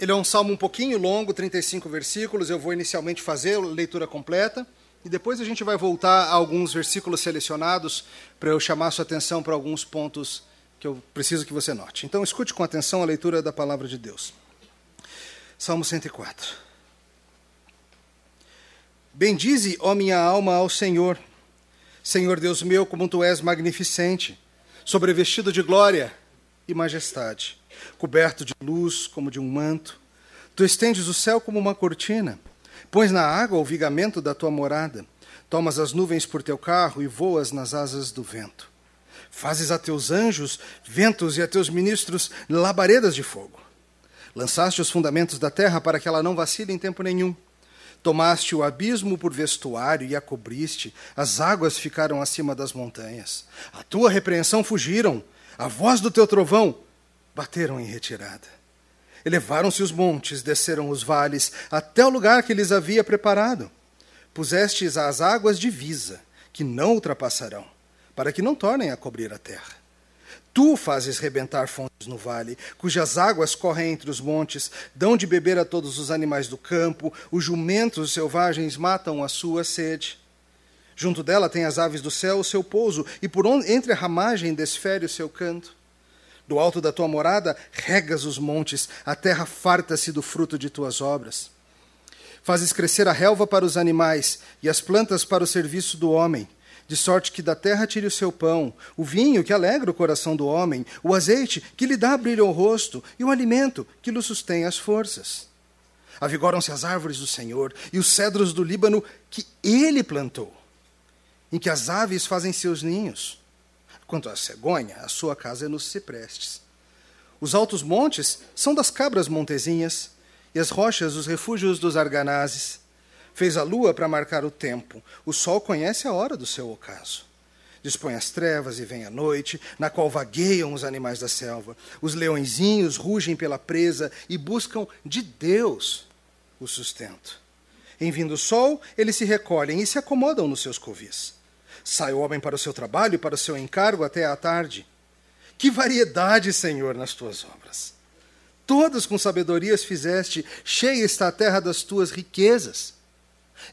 Ele é um salmo um pouquinho longo, 35 versículos. Eu vou inicialmente fazer a leitura completa e depois a gente vai voltar a alguns versículos selecionados para eu chamar sua atenção para alguns pontos que eu preciso que você note. Então, escute com atenção a leitura da palavra de Deus. Salmo 104. Bendize, ó minha alma, ao Senhor. Senhor Deus meu, como tu és magnificente, sobrevestido de glória e majestade coberto de luz como de um manto. Tu estendes o céu como uma cortina, pões na água o vigamento da tua morada, tomas as nuvens por teu carro e voas nas asas do vento. Fazes a teus anjos ventos e a teus ministros labaredas de fogo. Lançaste os fundamentos da terra para que ela não vacile em tempo nenhum. Tomaste o abismo por vestuário e a cobriste, as águas ficaram acima das montanhas. A tua repreensão fugiram, a voz do teu trovão bateram em retirada. Elevaram-se os montes, desceram os vales, até o lugar que lhes havia preparado. Pusestes as águas divisa, que não ultrapassarão, para que não tornem a cobrir a terra. Tu fazes rebentar fontes no vale, cujas águas correm entre os montes, dão de beber a todos os animais do campo, os jumentos selvagens matam a sua sede. Junto dela tem as aves do céu o seu pouso, e por entre a ramagem desfere o seu canto. Do alto da tua morada regas os montes, a terra farta-se do fruto de tuas obras. Fazes crescer a relva para os animais e as plantas para o serviço do homem, de sorte que da terra tire o seu pão, o vinho que alegra o coração do homem, o azeite que lhe dá brilho ao rosto e o alimento que lhe sustém as forças. Avigoram-se as árvores do Senhor e os cedros do Líbano que ele plantou, em que as aves fazem seus ninhos. Quanto à cegonha, a sua casa é nos ciprestes. Os altos montes são das cabras montezinhas, e as rochas os refúgios dos arganazes. Fez a lua para marcar o tempo, o sol conhece a hora do seu ocaso. Dispõe as trevas e vem a noite, na qual vagueiam os animais da selva. Os leõezinhos rugem pela presa e buscam de Deus o sustento. Em vindo o sol, eles se recolhem e se acomodam nos seus covis. Sai o homem para o seu trabalho e para o seu encargo até à tarde. Que variedade, Senhor, nas tuas obras! Todas com sabedorias fizeste, cheia está a terra das tuas riquezas.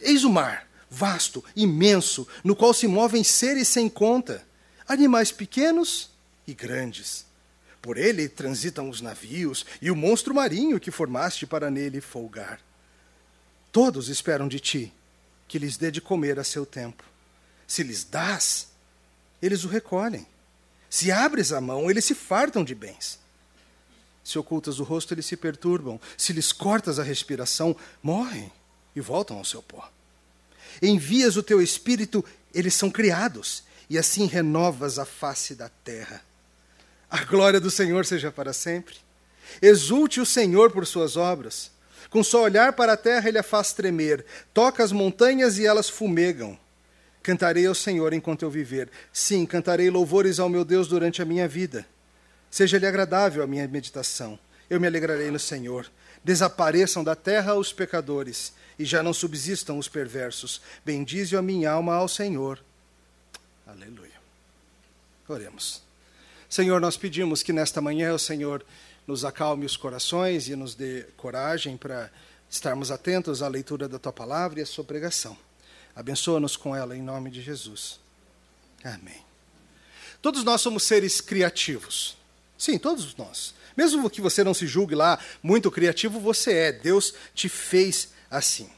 Eis o mar, vasto, imenso, no qual se movem seres sem conta, animais pequenos e grandes. Por ele transitam os navios e o monstro marinho que formaste para nele folgar. Todos esperam de ti que lhes dê de comer a seu tempo. Se lhes dás, eles o recolhem. Se abres a mão, eles se fartam de bens. Se ocultas o rosto, eles se perturbam. Se lhes cortas a respiração, morrem e voltam ao seu pó. Envias o teu espírito, eles são criados, e assim renovas a face da terra. A glória do Senhor seja para sempre. Exulte o Senhor por suas obras. Com só olhar para a terra, ele a faz tremer. Toca as montanhas e elas fumegam. Cantarei ao Senhor enquanto eu viver. Sim, cantarei louvores ao meu Deus durante a minha vida. Seja-lhe agradável a minha meditação. Eu me alegrarei no Senhor. Desapareçam da terra os pecadores, e já não subsistam os perversos. Bendize a minha alma ao Senhor. Aleluia. Oremos. Senhor, nós pedimos que nesta manhã o Senhor nos acalme os corações e nos dê coragem para estarmos atentos à leitura da tua palavra e à sua pregação. Abençoa-nos com ela em nome de Jesus. Amém. Todos nós somos seres criativos. Sim, todos nós. Mesmo que você não se julgue lá muito criativo, você é. Deus te fez assim.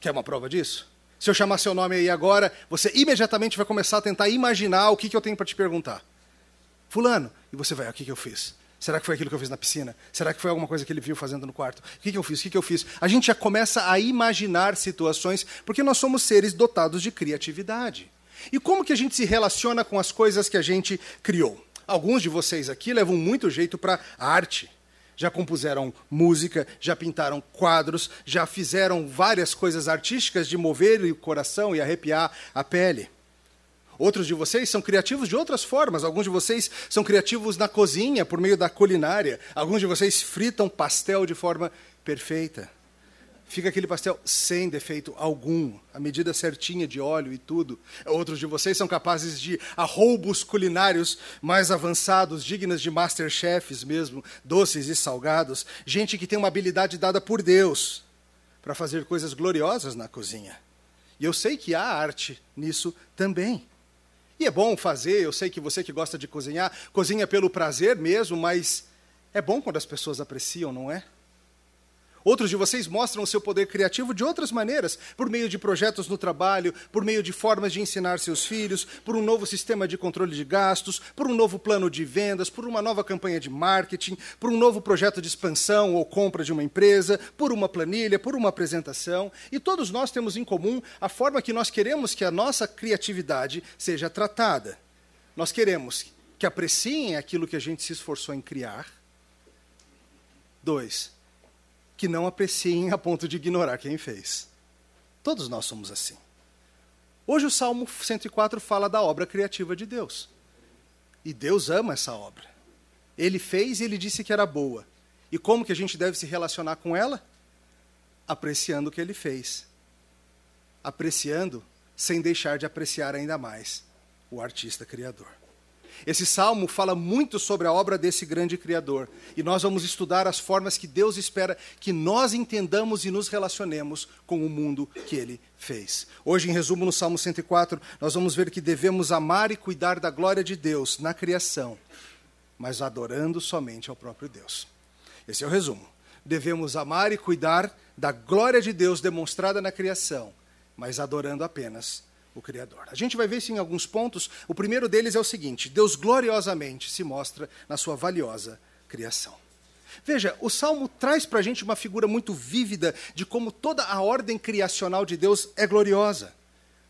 Quer uma prova disso? Se eu chamar seu nome aí agora, você imediatamente vai começar a tentar imaginar o que, que eu tenho para te perguntar. Fulano, e você vai, o que, que eu fiz? Será que foi aquilo que eu fiz na piscina? Será que foi alguma coisa que ele viu fazendo no quarto? O que, que eu fiz? O que, que eu fiz? A gente já começa a imaginar situações, porque nós somos seres dotados de criatividade. E como que a gente se relaciona com as coisas que a gente criou? Alguns de vocês aqui levam muito jeito para arte. Já compuseram música, já pintaram quadros, já fizeram várias coisas artísticas de mover o coração e arrepiar a pele. Outros de vocês são criativos de outras formas. Alguns de vocês são criativos na cozinha, por meio da culinária. Alguns de vocês fritam pastel de forma perfeita. fica aquele pastel sem defeito algum, a medida certinha de óleo e tudo. Outros de vocês são capazes de arroubos culinários mais avançados, dignas de masterchefs mesmo, doces e salgados. Gente que tem uma habilidade dada por Deus para fazer coisas gloriosas na cozinha. E eu sei que há arte nisso também. E é bom fazer, eu sei que você que gosta de cozinhar, cozinha pelo prazer mesmo, mas é bom quando as pessoas apreciam, não é? Outros de vocês mostram o seu poder criativo de outras maneiras, por meio de projetos no trabalho, por meio de formas de ensinar seus filhos, por um novo sistema de controle de gastos, por um novo plano de vendas, por uma nova campanha de marketing, por um novo projeto de expansão ou compra de uma empresa, por uma planilha, por uma apresentação. E todos nós temos em comum a forma que nós queremos que a nossa criatividade seja tratada. Nós queremos que apreciem aquilo que a gente se esforçou em criar. Dois, que não apreciem a ponto de ignorar quem fez. Todos nós somos assim. Hoje o Salmo 104 fala da obra criativa de Deus. E Deus ama essa obra. Ele fez e ele disse que era boa. E como que a gente deve se relacionar com ela? Apreciando o que ele fez. Apreciando sem deixar de apreciar ainda mais o artista criador. Esse salmo fala muito sobre a obra desse grande Criador. E nós vamos estudar as formas que Deus espera que nós entendamos e nos relacionemos com o mundo que Ele fez. Hoje, em resumo, no Salmo 104, nós vamos ver que devemos amar e cuidar da glória de Deus na criação, mas adorando somente ao próprio Deus. Esse é o resumo. Devemos amar e cuidar da glória de Deus demonstrada na criação, mas adorando apenas o Criador. A gente vai ver isso em alguns pontos. O primeiro deles é o seguinte: Deus gloriosamente se mostra na sua valiosa criação. Veja, o Salmo traz para a gente uma figura muito vívida de como toda a ordem criacional de Deus é gloriosa.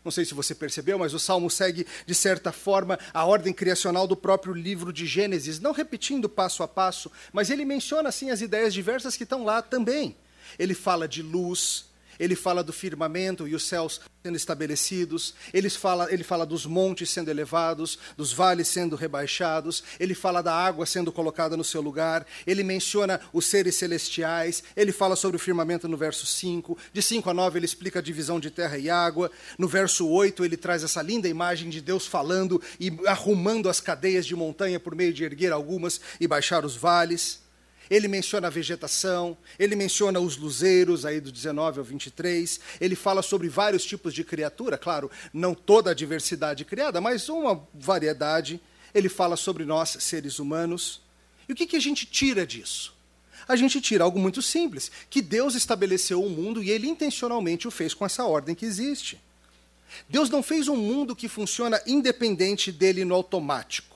Não sei se você percebeu, mas o Salmo segue, de certa forma, a ordem criacional do próprio livro de Gênesis, não repetindo passo a passo, mas ele menciona, assim, as ideias diversas que estão lá também. Ele fala de luz, ele fala do firmamento e os céus sendo estabelecidos, ele fala, ele fala dos montes sendo elevados, dos vales sendo rebaixados, ele fala da água sendo colocada no seu lugar, ele menciona os seres celestiais, ele fala sobre o firmamento no verso 5, de 5 a 9 ele explica a divisão de terra e água, no verso 8 ele traz essa linda imagem de Deus falando e arrumando as cadeias de montanha por meio de erguer algumas e baixar os vales. Ele menciona a vegetação, ele menciona os luzeiros, aí do 19 ao 23. Ele fala sobre vários tipos de criatura, claro, não toda a diversidade criada, mas uma variedade. Ele fala sobre nós, seres humanos. E o que, que a gente tira disso? A gente tira algo muito simples: que Deus estabeleceu o mundo e ele intencionalmente o fez com essa ordem que existe. Deus não fez um mundo que funciona independente dele no automático.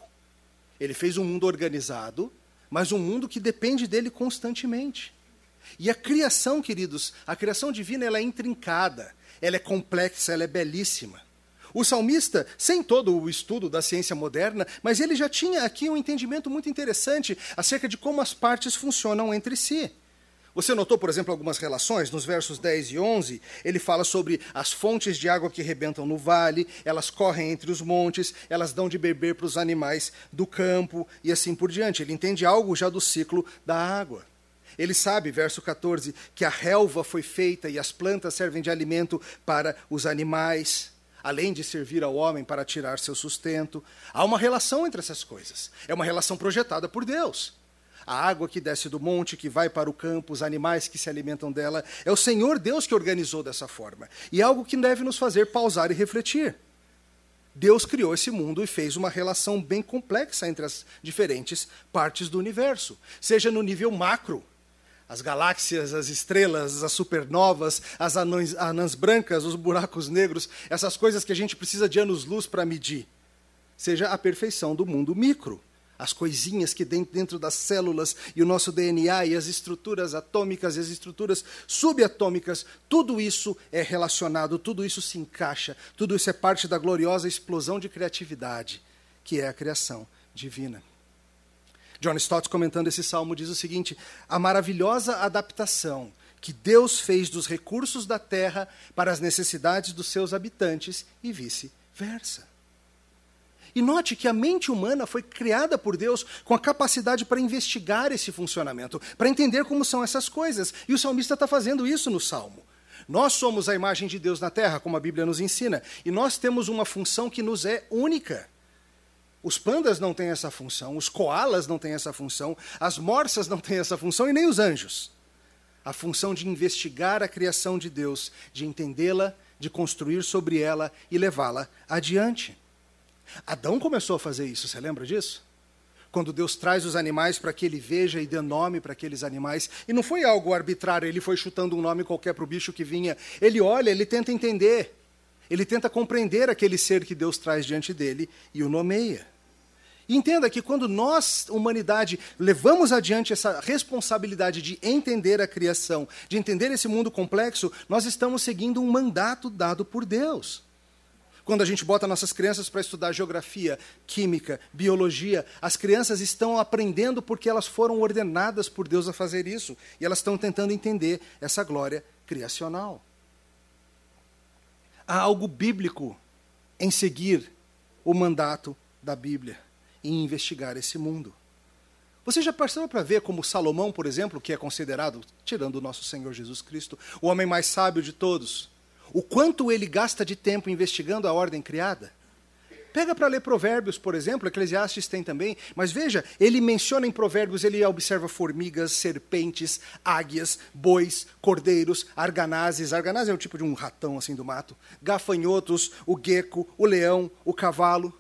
Ele fez um mundo organizado mas um mundo que depende dele constantemente. E a criação, queridos, a criação divina ela é intrincada, ela é complexa, ela é belíssima. O salmista, sem todo o estudo da ciência moderna, mas ele já tinha aqui um entendimento muito interessante acerca de como as partes funcionam entre si. Você notou, por exemplo, algumas relações? Nos versos 10 e 11, ele fala sobre as fontes de água que rebentam no vale, elas correm entre os montes, elas dão de beber para os animais do campo e assim por diante. Ele entende algo já do ciclo da água. Ele sabe, verso 14, que a relva foi feita e as plantas servem de alimento para os animais, além de servir ao homem para tirar seu sustento. Há uma relação entre essas coisas. É uma relação projetada por Deus a água que desce do monte, que vai para o campo, os animais que se alimentam dela. É o Senhor Deus que organizou dessa forma. E é algo que deve nos fazer pausar e refletir. Deus criou esse mundo e fez uma relação bem complexa entre as diferentes partes do universo, seja no nível macro, as galáxias, as estrelas, as supernovas, as anãs, anãs brancas, os buracos negros, essas coisas que a gente precisa de anos-luz para medir, seja a perfeição do mundo micro as coisinhas que dentro, das células e o nosso DNA e as estruturas atômicas e as estruturas subatômicas, tudo isso é relacionado, tudo isso se encaixa, tudo isso é parte da gloriosa explosão de criatividade que é a criação divina. John Stott, comentando esse salmo, diz o seguinte: a maravilhosa adaptação que Deus fez dos recursos da terra para as necessidades dos seus habitantes e vice-versa. E note que a mente humana foi criada por Deus com a capacidade para investigar esse funcionamento, para entender como são essas coisas. E o salmista está fazendo isso no Salmo. Nós somos a imagem de Deus na terra, como a Bíblia nos ensina, e nós temos uma função que nos é única. Os pandas não têm essa função, os koalas não têm essa função, as morsas não têm essa função e nem os anjos. A função de investigar a criação de Deus, de entendê-la, de construir sobre ela e levá-la adiante. Adão começou a fazer isso, você lembra disso? Quando Deus traz os animais para que ele veja e dê nome para aqueles animais. E não foi algo arbitrário, ele foi chutando um nome qualquer para o bicho que vinha. Ele olha, ele tenta entender. Ele tenta compreender aquele ser que Deus traz diante dele e o nomeia. E entenda que quando nós, humanidade, levamos adiante essa responsabilidade de entender a criação, de entender esse mundo complexo, nós estamos seguindo um mandato dado por Deus. Quando a gente bota nossas crianças para estudar geografia, química, biologia, as crianças estão aprendendo porque elas foram ordenadas por Deus a fazer isso. E elas estão tentando entender essa glória criacional. Há algo bíblico em seguir o mandato da Bíblia e investigar esse mundo. Você já passou para ver como Salomão, por exemplo, que é considerado, tirando o nosso Senhor Jesus Cristo, o homem mais sábio de todos, o quanto ele gasta de tempo investigando a ordem criada. Pega para ler Provérbios, por exemplo, Eclesiastes tem também, mas veja, ele menciona em Provérbios, ele observa formigas, serpentes, águias, bois, cordeiros, arganazes, arganazes é um tipo de um ratão assim do mato, gafanhotos, o gecko, o leão, o cavalo.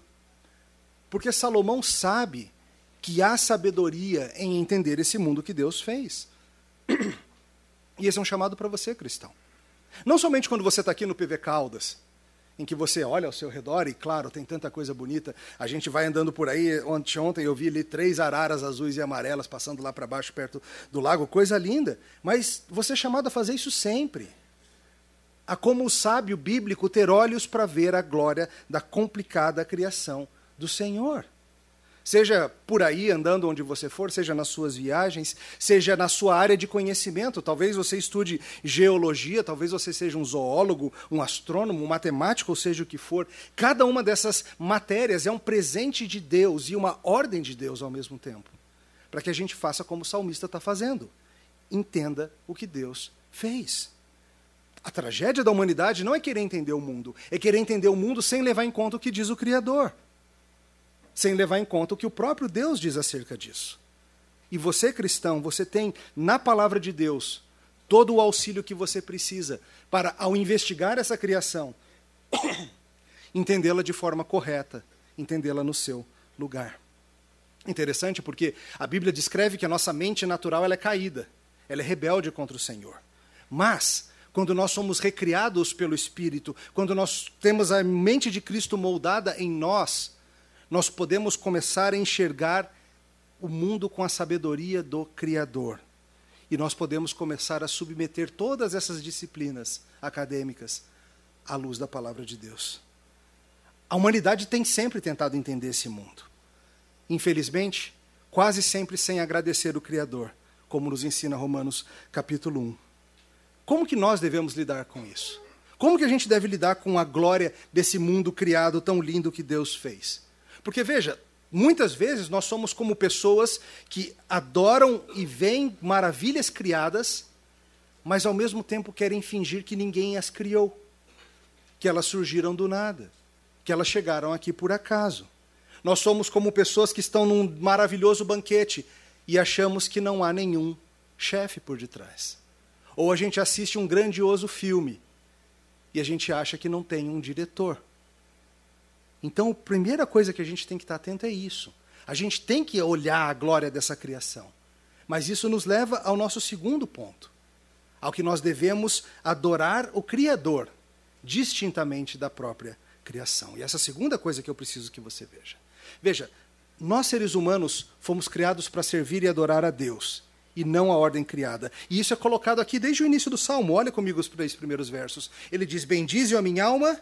Porque Salomão sabe que há sabedoria em entender esse mundo que Deus fez. E esse é um chamado para você, cristão. Não somente quando você está aqui no PV Caldas, em que você olha ao seu redor e, claro, tem tanta coisa bonita. A gente vai andando por aí. Ontem, ontem eu vi ali três araras azuis e amarelas passando lá para baixo, perto do lago. Coisa linda. Mas você é chamado a fazer isso sempre. A como o sábio bíblico ter olhos para ver a glória da complicada criação do Senhor. Seja por aí andando onde você for, seja nas suas viagens, seja na sua área de conhecimento. Talvez você estude geologia, talvez você seja um zoólogo, um astrônomo, um matemático, ou seja o que for. Cada uma dessas matérias é um presente de Deus e uma ordem de Deus ao mesmo tempo. Para que a gente faça como o salmista está fazendo. Entenda o que Deus fez. A tragédia da humanidade não é querer entender o mundo, é querer entender o mundo sem levar em conta o que diz o Criador sem levar em conta o que o próprio Deus diz acerca disso. E você, cristão, você tem na palavra de Deus todo o auxílio que você precisa para, ao investigar essa criação, entendê-la de forma correta, entendê-la no seu lugar. Interessante porque a Bíblia descreve que a nossa mente natural ela é caída, ela é rebelde contra o Senhor. Mas, quando nós somos recriados pelo Espírito, quando nós temos a mente de Cristo moldada em nós, nós podemos começar a enxergar o mundo com a sabedoria do Criador. E nós podemos começar a submeter todas essas disciplinas acadêmicas à luz da palavra de Deus. A humanidade tem sempre tentado entender esse mundo. Infelizmente, quase sempre sem agradecer o Criador, como nos ensina Romanos capítulo 1. Como que nós devemos lidar com isso? Como que a gente deve lidar com a glória desse mundo criado tão lindo que Deus fez? Porque veja, muitas vezes nós somos como pessoas que adoram e veem maravilhas criadas, mas ao mesmo tempo querem fingir que ninguém as criou, que elas surgiram do nada, que elas chegaram aqui por acaso. Nós somos como pessoas que estão num maravilhoso banquete e achamos que não há nenhum chefe por detrás. Ou a gente assiste um grandioso filme e a gente acha que não tem um diretor. Então, a primeira coisa que a gente tem que estar atento é isso. A gente tem que olhar a glória dessa criação. Mas isso nos leva ao nosso segundo ponto, ao que nós devemos adorar o Criador, distintamente da própria criação. E essa segunda coisa que eu preciso que você veja. Veja, nós seres humanos fomos criados para servir e adorar a Deus, e não a ordem criada. E isso é colocado aqui desde o início do Salmo. Olha comigo os três primeiros versos. Ele diz: Bendize a minha alma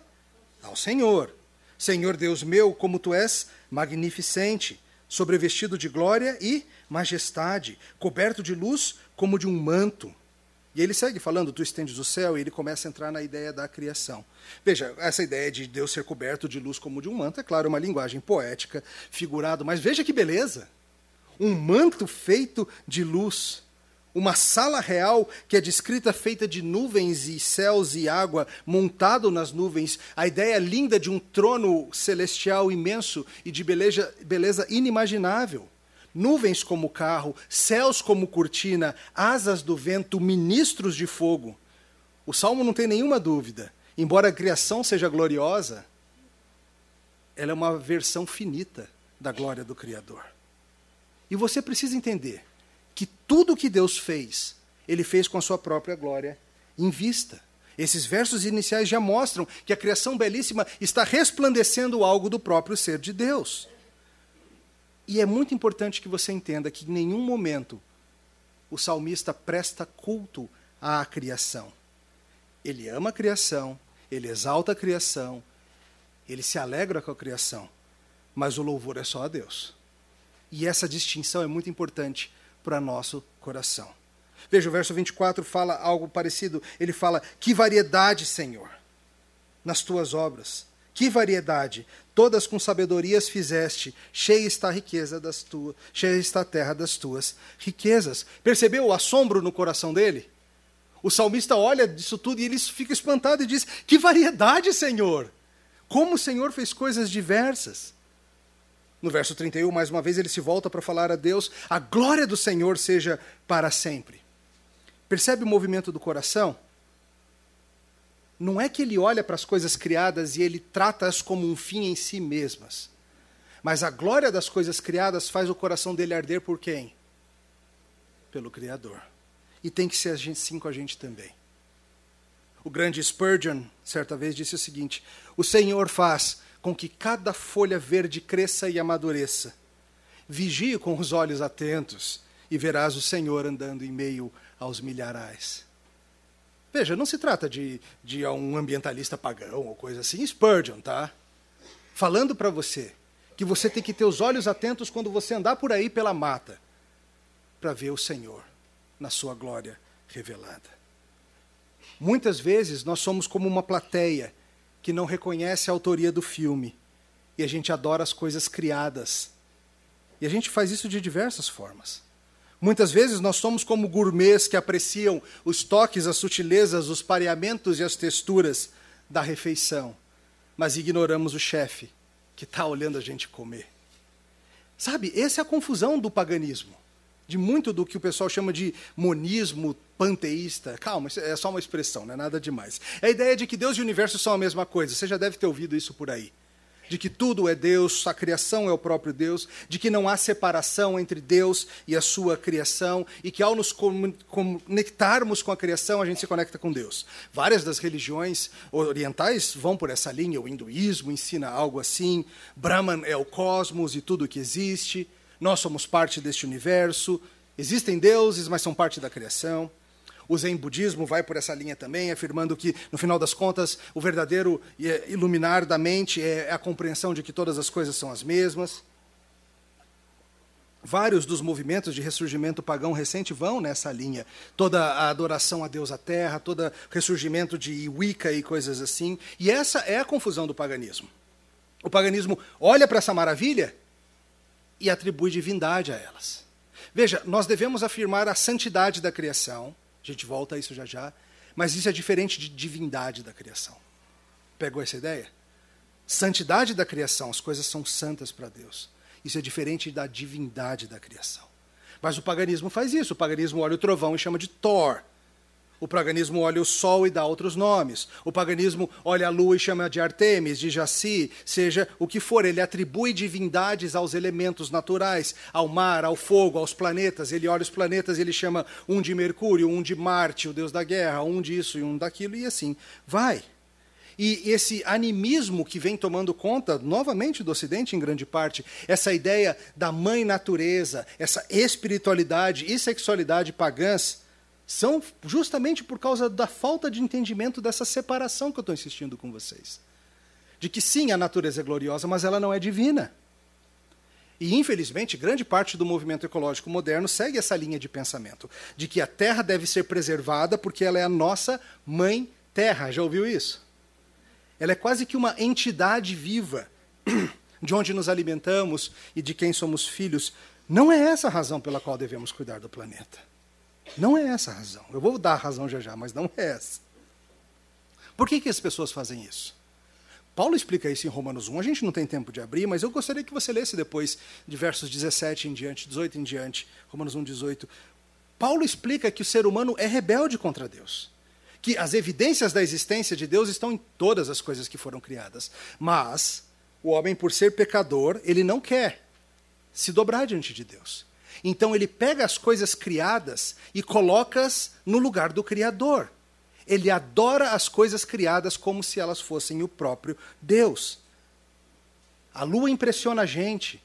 ao Senhor Senhor Deus meu, como tu és magnificente, sobrevestido de glória e majestade, coberto de luz como de um manto. E ele segue falando, tu estendes o céu, e ele começa a entrar na ideia da criação. Veja, essa ideia de Deus ser coberto de luz como de um manto, é claro, uma linguagem poética, figurado, mas veja que beleza! Um manto feito de luz. Uma sala real que é descrita feita de nuvens e céus e água, montado nas nuvens. A ideia linda de um trono celestial imenso e de beleza, beleza inimaginável nuvens como carro, céus como cortina, asas do vento, ministros de fogo. O salmo não tem nenhuma dúvida. Embora a criação seja gloriosa, ela é uma versão finita da glória do Criador. E você precisa entender que tudo que Deus fez, ele fez com a sua própria glória em vista. Esses versos iniciais já mostram que a criação belíssima está resplandecendo algo do próprio ser de Deus. E é muito importante que você entenda que em nenhum momento o salmista presta culto à criação. Ele ama a criação, ele exalta a criação, ele se alegra com a criação, mas o louvor é só a Deus. E essa distinção é muito importante para nosso coração. Veja, o verso 24 fala algo parecido. Ele fala: Que variedade, Senhor, nas tuas obras. Que variedade! Todas com sabedorias fizeste, cheia está a riqueza das tuas, cheia está a terra das tuas riquezas. Percebeu o assombro no coração dele? O salmista olha disso tudo e ele fica espantado e diz: Que variedade, Senhor! Como o Senhor fez coisas diversas. No verso 31, mais uma vez, ele se volta para falar a Deus: A glória do Senhor seja para sempre. Percebe o movimento do coração? não é que ele olha para as coisas criadas e ele trata-as como um fim em si mesmas. Mas a glória das coisas criadas faz o coração dele arder por quem? Pelo Criador. E tem que ser assim com a gente também. O grande Spurgeon, certa vez, disse o seguinte: O Senhor faz com que cada folha verde cresça e amadureça. Vigie com os olhos atentos e verás o Senhor andando em meio aos milharais. Veja, não se trata de, de um ambientalista pagão ou coisa assim, Spurgeon, tá? Falando para você que você tem que ter os olhos atentos quando você andar por aí pela mata para ver o Senhor na sua glória revelada. Muitas vezes nós somos como uma plateia que não reconhece a autoria do filme e a gente adora as coisas criadas. E a gente faz isso de diversas formas. Muitas vezes nós somos como gourmets que apreciam os toques, as sutilezas, os pareamentos e as texturas da refeição, mas ignoramos o chefe que está olhando a gente comer. Sabe, essa é a confusão do paganismo, de muito do que o pessoal chama de monismo panteísta. Calma, é só uma expressão, não é nada demais. É a ideia de que Deus e o universo são a mesma coisa. Você já deve ter ouvido isso por aí de que tudo é Deus, a criação é o próprio Deus, de que não há separação entre Deus e a sua criação, e que ao nos conectarmos com a criação, a gente se conecta com Deus. Várias das religiões orientais vão por essa linha, o hinduísmo ensina algo assim, Brahman é o cosmos e tudo que existe, nós somos parte deste universo, existem deuses, mas são parte da criação. O Zen budismo vai por essa linha também, afirmando que, no final das contas, o verdadeiro iluminar da mente é a compreensão de que todas as coisas são as mesmas. Vários dos movimentos de ressurgimento pagão recente vão nessa linha. Toda a adoração a Deus à terra, todo o ressurgimento de Wicca e coisas assim. E essa é a confusão do paganismo. O paganismo olha para essa maravilha e atribui divindade a elas. Veja, nós devemos afirmar a santidade da criação, a gente volta a isso já já. Mas isso é diferente de divindade da criação. Pegou essa ideia? Santidade da criação, as coisas são santas para Deus. Isso é diferente da divindade da criação. Mas o paganismo faz isso. O paganismo olha o trovão e chama de Thor. O paganismo olha o sol e dá outros nomes. O paganismo olha a lua e chama de Artemis, de Jaci, seja o que for. Ele atribui divindades aos elementos naturais, ao mar, ao fogo, aos planetas. Ele olha os planetas e ele chama um de Mercúrio, um de Marte, o deus da guerra, um disso e um daquilo, e assim vai. E esse animismo que vem tomando conta, novamente, do Ocidente, em grande parte, essa ideia da mãe natureza, essa espiritualidade e sexualidade pagãs, são justamente por causa da falta de entendimento dessa separação que eu estou insistindo com vocês. De que sim, a natureza é gloriosa, mas ela não é divina. E, infelizmente, grande parte do movimento ecológico moderno segue essa linha de pensamento, de que a terra deve ser preservada porque ela é a nossa mãe terra. Já ouviu isso? Ela é quase que uma entidade viva, de onde nos alimentamos e de quem somos filhos. Não é essa a razão pela qual devemos cuidar do planeta. Não é essa a razão. Eu vou dar a razão já já, mas não é essa. Por que, que as pessoas fazem isso? Paulo explica isso em Romanos 1. A gente não tem tempo de abrir, mas eu gostaria que você lesse depois de versos 17 em diante, 18 em diante, Romanos 1, 18. Paulo explica que o ser humano é rebelde contra Deus. Que as evidências da existência de Deus estão em todas as coisas que foram criadas. Mas o homem, por ser pecador, ele não quer se dobrar diante de Deus. Então ele pega as coisas criadas e coloca-as no lugar do Criador ele adora as coisas criadas como se elas fossem o próprio Deus. A lua impressiona a gente.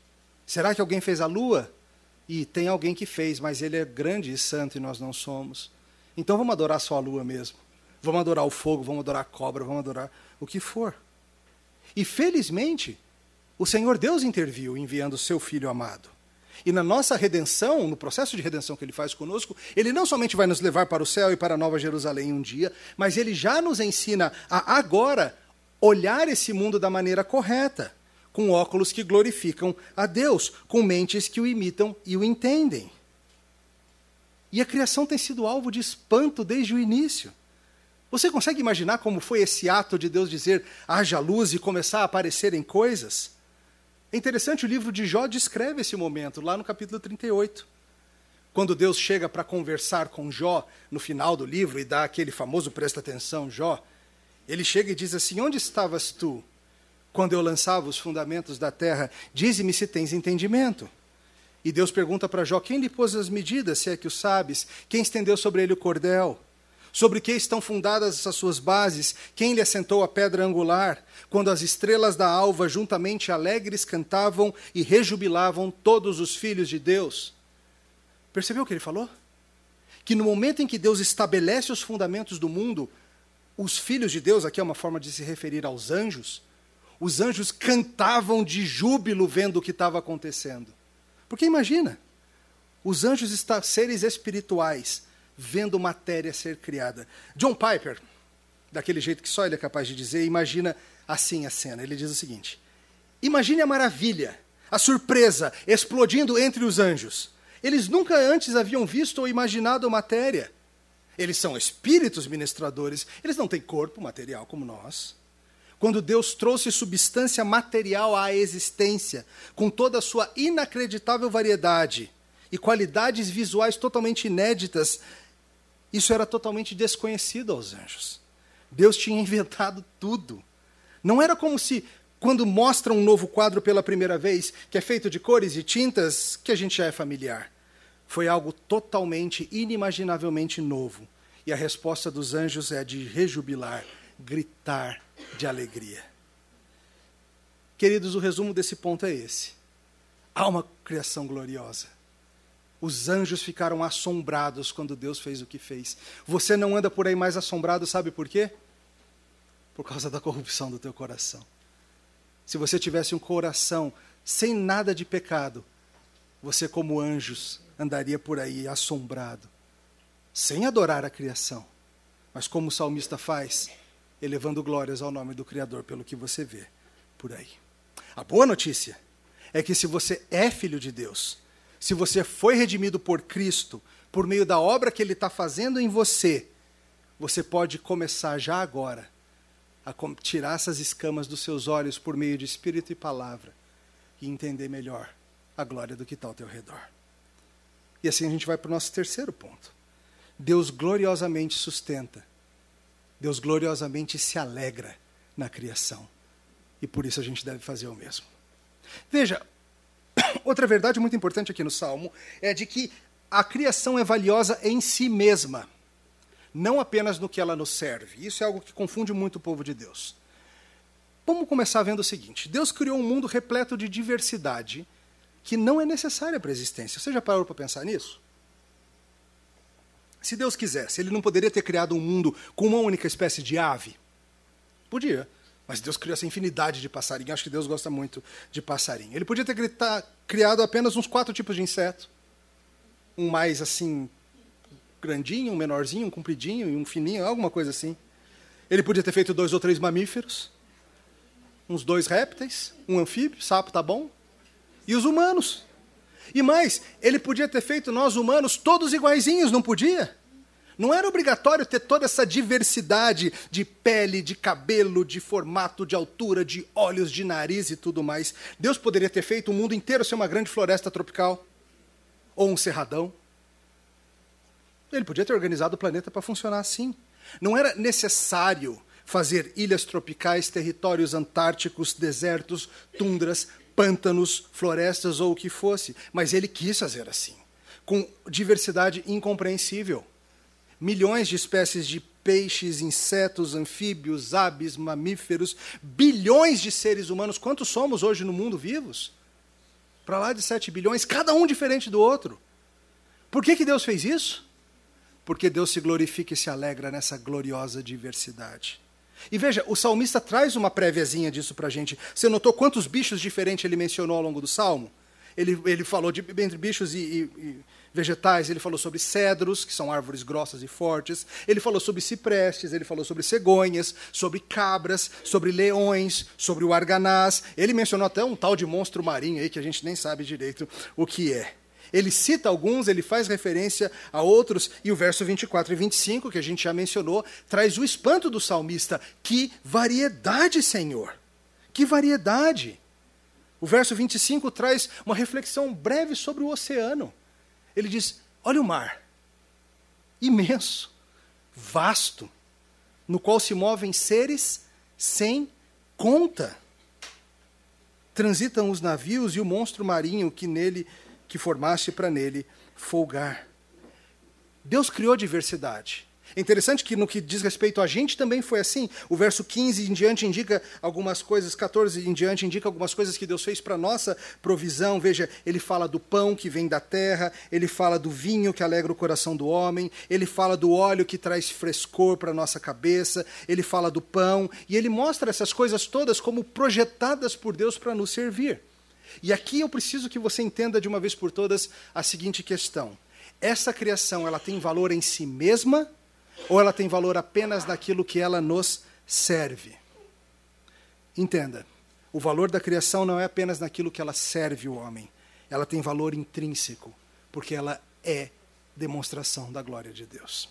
Será que alguém fez a lua? E tem alguém que fez, mas ele é grande e santo e nós não somos. Então vamos adorar só a lua mesmo. Vamos adorar o fogo, vamos adorar a cobra, vamos adorar o que for. E felizmente, o Senhor Deus interviu enviando o seu filho amado. E na nossa redenção, no processo de redenção que ele faz conosco, ele não somente vai nos levar para o céu e para a Nova Jerusalém um dia, mas ele já nos ensina a agora olhar esse mundo da maneira correta, com óculos que glorificam a Deus, com mentes que o imitam e o entendem. E a criação tem sido alvo de espanto desde o início. Você consegue imaginar como foi esse ato de Deus dizer haja luz e começar a aparecerem coisas? É interessante, o livro de Jó descreve esse momento, lá no capítulo 38. Quando Deus chega para conversar com Jó no final do livro e dá aquele famoso presta atenção, Jó, ele chega e diz assim: Onde estavas tu quando eu lançava os fundamentos da terra? Dize-me se tens entendimento. E Deus pergunta para Jó: Quem lhe pôs as medidas, se é que o sabes? Quem estendeu sobre ele o cordel? Sobre que estão fundadas as suas bases? Quem lhe assentou a pedra angular? Quando as estrelas da alva juntamente alegres cantavam e rejubilavam todos os filhos de Deus. Percebeu o que ele falou? Que no momento em que Deus estabelece os fundamentos do mundo, os filhos de Deus, aqui é uma forma de se referir aos anjos, os anjos cantavam de júbilo vendo o que estava acontecendo. Porque imagina, os anjos seres espirituais, vendo matéria ser criada. John Piper, daquele jeito que só ele é capaz de dizer, imagina assim a cena. Ele diz o seguinte: Imagine a maravilha, a surpresa explodindo entre os anjos. Eles nunca antes haviam visto ou imaginado matéria. Eles são espíritos ministradores, eles não têm corpo material como nós. Quando Deus trouxe substância material à existência, com toda a sua inacreditável variedade e qualidades visuais totalmente inéditas, isso era totalmente desconhecido aos anjos. Deus tinha inventado tudo. Não era como se, quando mostra um novo quadro pela primeira vez, que é feito de cores e tintas, que a gente já é familiar. Foi algo totalmente, inimaginavelmente novo. E a resposta dos anjos é de rejubilar, gritar de alegria. Queridos, o resumo desse ponto é esse. Há uma criação gloriosa. Os anjos ficaram assombrados quando Deus fez o que fez. Você não anda por aí mais assombrado, sabe por quê? Por causa da corrupção do teu coração. Se você tivesse um coração sem nada de pecado, você, como anjos, andaria por aí assombrado, sem adorar a criação, mas como o salmista faz, elevando glórias ao nome do Criador pelo que você vê por aí. A boa notícia é que se você é filho de Deus, se você foi redimido por Cristo, por meio da obra que Ele está fazendo em você, você pode começar já agora a tirar essas escamas dos seus olhos por meio de espírito e palavra e entender melhor a glória do que está ao teu redor. E assim a gente vai para o nosso terceiro ponto. Deus gloriosamente sustenta. Deus gloriosamente se alegra na criação. E por isso a gente deve fazer o mesmo. Veja, Outra verdade muito importante aqui no Salmo é de que a criação é valiosa em si mesma, não apenas no que ela nos serve. Isso é algo que confunde muito o povo de Deus. Vamos começar vendo o seguinte: Deus criou um mundo repleto de diversidade que não é necessária para a existência. Você já parou para pensar nisso? Se Deus quisesse, ele não poderia ter criado um mundo com uma única espécie de ave? Podia. Mas Deus criou essa infinidade de passarinho. Acho que Deus gosta muito de passarinho. Ele podia ter criado apenas uns quatro tipos de inseto. Um mais assim, grandinho, um menorzinho, um compridinho e um fininho, alguma coisa assim. Ele podia ter feito dois ou três mamíferos, uns dois répteis, um anfíbio, sapo tá bom, e os humanos. E mais, ele podia ter feito nós humanos todos iguaizinhos, não podia? Não era obrigatório ter toda essa diversidade de pele, de cabelo, de formato, de altura, de olhos, de nariz e tudo mais. Deus poderia ter feito o mundo inteiro ser uma grande floresta tropical ou um cerradão. Ele podia ter organizado o planeta para funcionar assim. Não era necessário fazer ilhas tropicais, territórios antárticos, desertos, tundras, pântanos, florestas ou o que fosse, mas ele quis fazer assim, com diversidade incompreensível. Milhões de espécies de peixes, insetos, anfíbios, aves, mamíferos, bilhões de seres humanos. Quantos somos hoje no mundo vivos? Para lá de 7 bilhões, cada um diferente do outro. Por que, que Deus fez isso? Porque Deus se glorifica e se alegra nessa gloriosa diversidade. E veja, o salmista traz uma préviazinha disso para a gente. Você notou quantos bichos diferentes ele mencionou ao longo do salmo? Ele, ele falou de entre bichos e, e, e, vegetais, ele falou sobre cedros, que são árvores grossas e fortes, ele falou sobre ciprestes, ele falou sobre cegonhas, sobre cabras, sobre leões, sobre o arganaz. Ele mencionou até um tal de monstro marinho aí que a gente nem sabe direito o que é. Ele cita alguns, ele faz referência a outros, e o verso 24 e 25, que a gente já mencionou, traz o espanto do salmista. Que variedade, Senhor! Que variedade! O verso 25 traz uma reflexão breve sobre o oceano. Ele diz: Olha o mar, imenso, vasto, no qual se movem seres sem conta. Transitam os navios e o monstro marinho que nele que formaste para nele folgar. Deus criou diversidade. É interessante que no que diz respeito a gente também foi assim. O verso 15 em diante indica algumas coisas, 14 em diante indica algumas coisas que Deus fez para nossa provisão. Veja, ele fala do pão que vem da terra, ele fala do vinho que alegra o coração do homem, ele fala do óleo que traz frescor para nossa cabeça, ele fala do pão, e ele mostra essas coisas todas como projetadas por Deus para nos servir. E aqui eu preciso que você entenda de uma vez por todas a seguinte questão: essa criação, ela tem valor em si mesma ou ela tem valor apenas naquilo que ela nos serve? Entenda, o valor da criação não é apenas naquilo que ela serve o homem. Ela tem valor intrínseco, porque ela é demonstração da glória de Deus.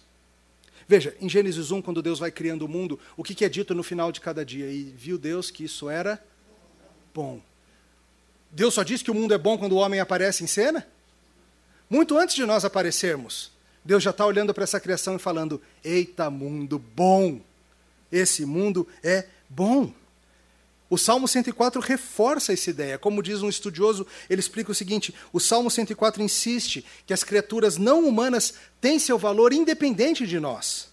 Veja, em Gênesis 1, quando Deus vai criando o mundo, o que é dito no final de cada dia? E viu Deus que isso era bom. Deus só diz que o mundo é bom quando o homem aparece em cena? Muito antes de nós aparecermos, Deus já está olhando para essa criação e falando: Eita, mundo bom! Esse mundo é bom. O Salmo 104 reforça essa ideia. Como diz um estudioso, ele explica o seguinte: o Salmo 104 insiste que as criaturas não humanas têm seu valor independente de nós.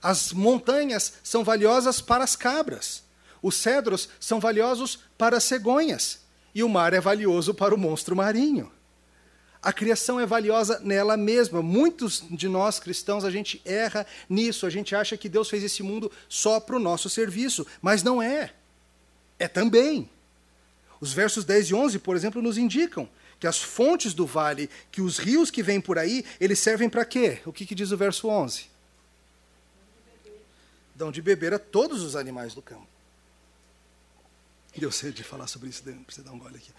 As montanhas são valiosas para as cabras, os cedros são valiosos para as cegonhas, e o mar é valioso para o monstro marinho. A criação é valiosa nela mesma. Muitos de nós cristãos, a gente erra nisso, a gente acha que Deus fez esse mundo só para o nosso serviço, mas não é. É também. Os versos 10 e 11, por exemplo, nos indicam que as fontes do vale, que os rios que vêm por aí, eles servem para quê? O que, que diz o verso 11? Dão de beber a todos os animais do campo. Deu sede de falar sobre isso, você dar um gole aqui.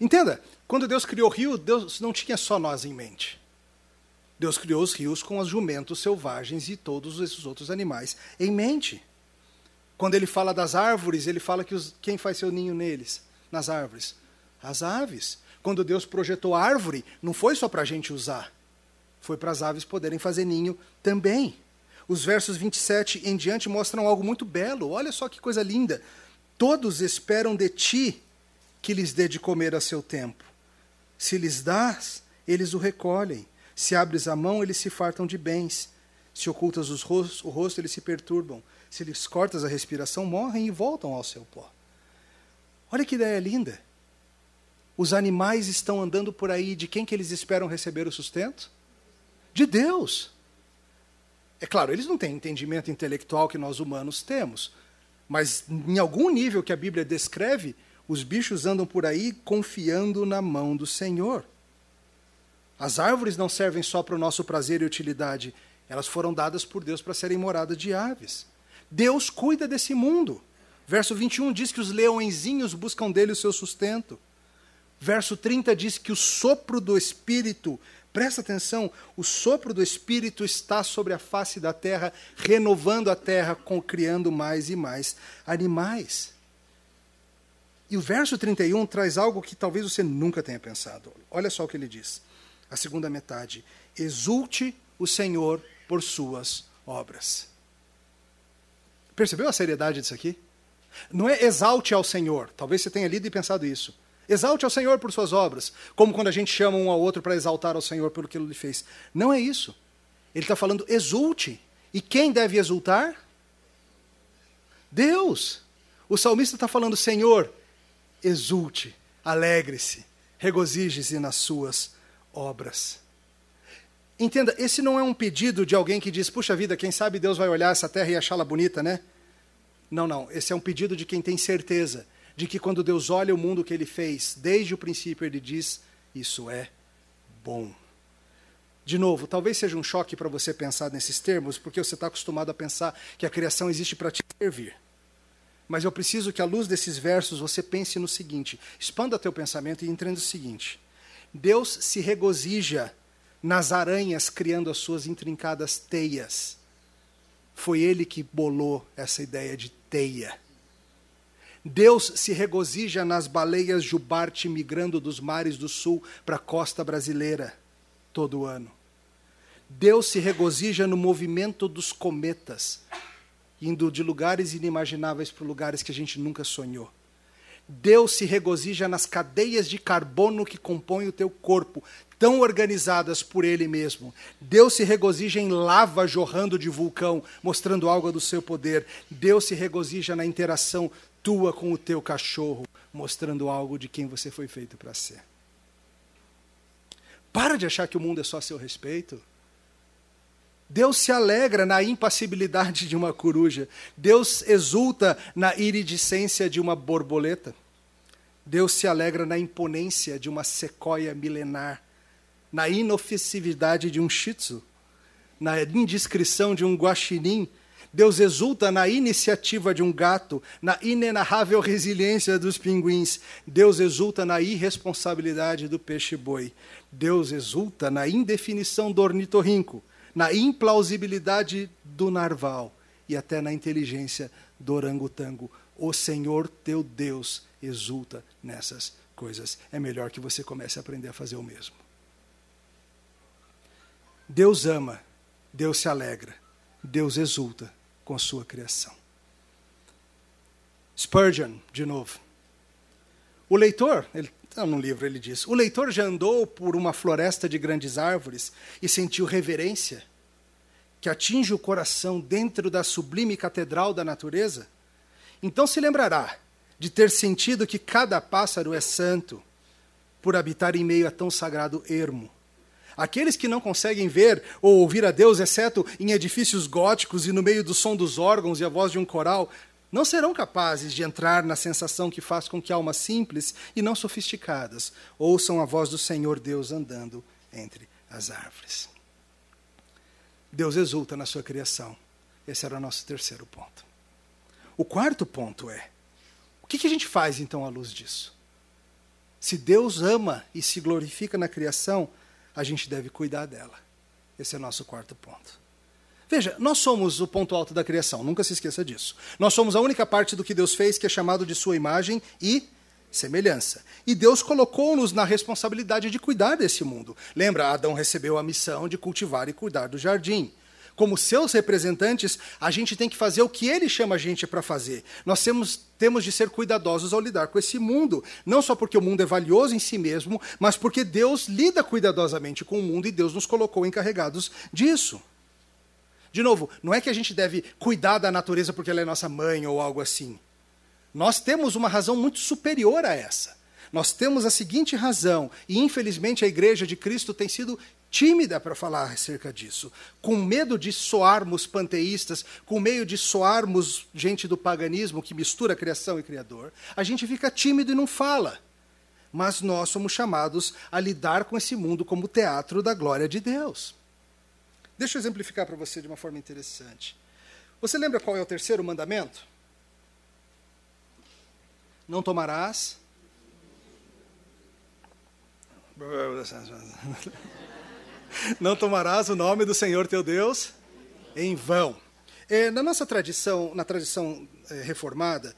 Entenda, quando Deus criou o rio, Deus não tinha só nós em mente. Deus criou os rios com os jumentos selvagens e todos esses outros animais em mente. Quando ele fala das árvores, ele fala que os, quem faz seu ninho neles? Nas árvores? As aves. Quando Deus projetou a árvore, não foi só para a gente usar, foi para as aves poderem fazer ninho também. Os versos 27 em diante mostram algo muito belo. Olha só que coisa linda. Todos esperam de ti que lhes dê de comer a seu tempo. Se lhes dás, eles o recolhem. Se abres a mão, eles se fartam de bens. Se ocultas os rostos, o rosto, eles se perturbam. Se lhes cortas a respiração, morrem e voltam ao seu pó. Olha que ideia linda. Os animais estão andando por aí, de quem que eles esperam receber o sustento? De Deus. É claro, eles não têm entendimento intelectual que nós humanos temos, Mas em algum nível que a Bíblia descreve, os bichos andam por aí confiando na mão do Senhor. As árvores não servem só para o nosso prazer e utilidade, elas foram dadas por Deus para serem morada de aves. Deus cuida desse mundo. Verso 21 diz que os leõezinhos buscam dele o seu sustento. Verso 30 diz que o sopro do Espírito, presta atenção, o sopro do Espírito está sobre a face da terra, renovando a terra, criando mais e mais animais. E o verso 31 traz algo que talvez você nunca tenha pensado. Olha só o que ele diz. A segunda metade. Exulte o Senhor por suas obras. Percebeu a seriedade disso aqui? Não é exalte ao Senhor. Talvez você tenha lido e pensado isso. Exalte ao Senhor por suas obras, como quando a gente chama um ao outro para exaltar ao Senhor pelo que ele fez. Não é isso. Ele está falando exulte. E quem deve exultar? Deus. O salmista está falando, Senhor, exulte, alegre-se, regozije-se nas suas obras. Entenda, esse não é um pedido de alguém que diz, puxa vida, quem sabe Deus vai olhar essa terra e achá-la bonita, né? Não, não. Esse é um pedido de quem tem certeza de que quando Deus olha o mundo que ele fez, desde o princípio ele diz: Isso é bom. De novo, talvez seja um choque para você pensar nesses termos, porque você está acostumado a pensar que a criação existe para te servir. Mas eu preciso que, à luz desses versos, você pense no seguinte: expanda teu pensamento e entenda o seguinte. Deus se regozija nas aranhas criando as suas intrincadas teias. Foi ele que bolou essa ideia de teia. Deus se regozija nas baleias jubarte migrando dos mares do sul para a costa brasileira todo ano. Deus se regozija no movimento dos cometas, indo de lugares inimagináveis para lugares que a gente nunca sonhou. Deus se regozija nas cadeias de carbono que compõem o teu corpo, tão organizadas por Ele mesmo. Deus se regozija em lava jorrando de vulcão, mostrando algo do seu poder. Deus se regozija na interação tua com o teu cachorro, mostrando algo de quem você foi feito para ser. Para de achar que o mundo é só a seu respeito. Deus se alegra na impassibilidade de uma coruja. Deus exulta na iridescência de uma borboleta. Deus se alegra na imponência de uma sequoia milenar, na inofensividade de um shih tzu, na indiscrição de um guaxinim. Deus exulta na iniciativa de um gato, na inenarrável resiliência dos pinguins. Deus exulta na irresponsabilidade do peixe-boi. Deus exulta na indefinição do ornitorrinco na implausibilidade do narval e até na inteligência do orangotango. O Senhor teu Deus exulta nessas coisas. É melhor que você comece a aprender a fazer o mesmo. Deus ama, Deus se alegra, Deus exulta com a sua criação. Spurgeon, de novo. O leitor, ele no livro ele diz: O leitor já andou por uma floresta de grandes árvores e sentiu reverência que atinge o coração dentro da sublime catedral da natureza? Então se lembrará de ter sentido que cada pássaro é santo por habitar em meio a tão sagrado ermo. Aqueles que não conseguem ver ou ouvir a Deus, exceto em edifícios góticos e no meio do som dos órgãos e a voz de um coral, não serão capazes de entrar na sensação que faz com que almas simples e não sofisticadas ouçam a voz do Senhor Deus andando entre as árvores. Deus exulta na sua criação. Esse era o nosso terceiro ponto. O quarto ponto é: o que, a gente faz então à luz disso? Se Deus ama e se glorifica na criação, a gente deve cuidar dela. Esse é o nosso quarto ponto. Veja, nós somos o ponto alto da criação, nunca se esqueça disso. Nós somos a única parte do que Deus fez que é chamado de sua imagem e semelhança. E Deus colocou-nos na responsabilidade de cuidar desse mundo. Lembra, Adão recebeu a missão de cultivar e cuidar do jardim. Como seus representantes, a gente tem que fazer o que ele chama a gente para fazer. Nós temos, temos de ser cuidadosos ao lidar com esse mundo. Não só porque o mundo é valioso em si mesmo, mas porque Deus lida cuidadosamente com o mundo e Deus nos colocou encarregados disso. De novo, não é que a gente deve cuidar da natureza porque ela é nossa mãe ou algo assim. Nós temos uma razão muito superior a essa. Nós temos a seguinte razão, e infelizmente a igreja de Cristo tem sido tímida para falar acerca disso, com medo de soarmos panteístas, com medo de soarmos gente do paganismo que mistura criação e criador, a gente fica tímido e não fala. Mas nós somos chamados a lidar com esse mundo como teatro da glória de Deus. Deixa eu exemplificar para você de uma forma interessante. Você lembra qual é o terceiro mandamento? Não tomarás. Não tomarás o nome do Senhor teu Deus em vão. É, na nossa tradição, na tradição é, reformada,